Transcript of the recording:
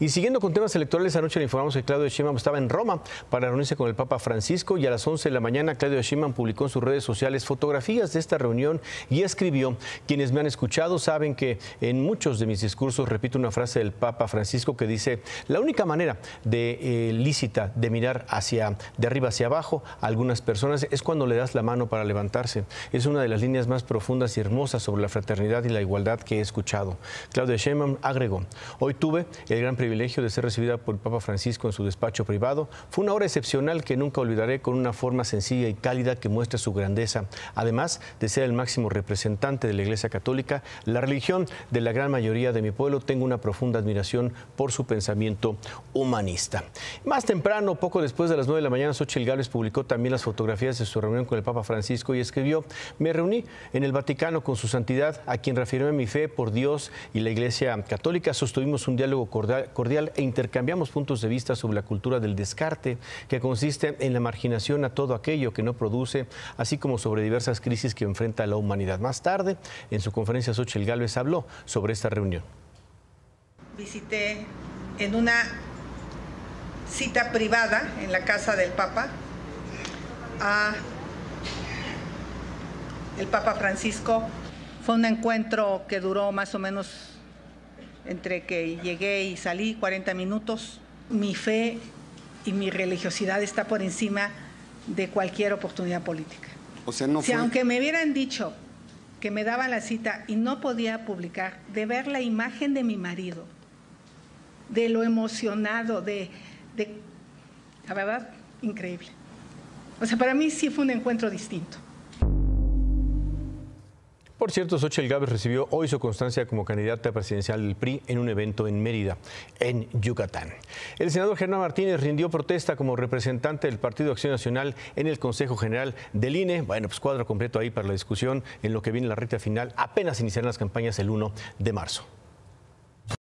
Y siguiendo con temas electorales, anoche le informamos que Claudio Sheinbaum estaba en Roma para reunirse con el Papa Francisco y a las 11 de la mañana Claudio Sheinbaum publicó en sus redes sociales fotografías de esta reunión y escribió, quienes me han escuchado saben que en muchos de mis discursos repito una frase del Papa Francisco que dice, la única manera de eh, lícita de mirar hacia de arriba hacia abajo a algunas personas es cuando le das la mano para levantarse. Es una de las líneas más profundas y hermosas sobre la fraternidad y la igualdad que he escuchado. Claudio Sheinbaum agregó, hoy tuve el gran privilegio de ser recibida por el Papa Francisco en su despacho privado. Fue una hora excepcional que nunca olvidaré con una forma sencilla y cálida que muestra su grandeza. Además de ser el máximo representante de la Iglesia Católica, la religión de la gran mayoría de mi pueblo, tengo una profunda admiración por su pensamiento humanista. Más temprano, poco después de las 9 de la mañana, Xochitl Gálvez publicó también las fotografías de su reunión con el Papa Francisco y escribió, me reuní en el Vaticano con su santidad, a quien reafirmé mi fe por Dios y la Iglesia Católica. Sostuvimos un diálogo cordial, e intercambiamos puntos de vista sobre la cultura del descarte, que consiste en la marginación a todo aquello que no produce, así como sobre diversas crisis que enfrenta la humanidad. Más tarde, en su conferencia, Xochitl Gálvez habló sobre esta reunión. Visité en una cita privada en la casa del Papa a el Papa Francisco. Fue un encuentro que duró más o menos entre que llegué y salí 40 minutos. Mi fe y mi religiosidad está por encima de cualquier oportunidad política. O sea, no si fue... aunque me hubieran dicho que me daban la cita y no podía publicar, de ver la imagen de mi marido, de lo emocionado, de, de la verdad, increíble. O sea, para mí sí fue un encuentro distinto. Por cierto, Xochitl Gávez recibió hoy su constancia como candidata presidencial del PRI en un evento en Mérida, en Yucatán. El senador Germán Martínez rindió protesta como representante del Partido Acción Nacional en el Consejo General del INE. Bueno, pues cuadro completo ahí para la discusión en lo que viene la recta final. Apenas iniciarán las campañas el 1 de marzo.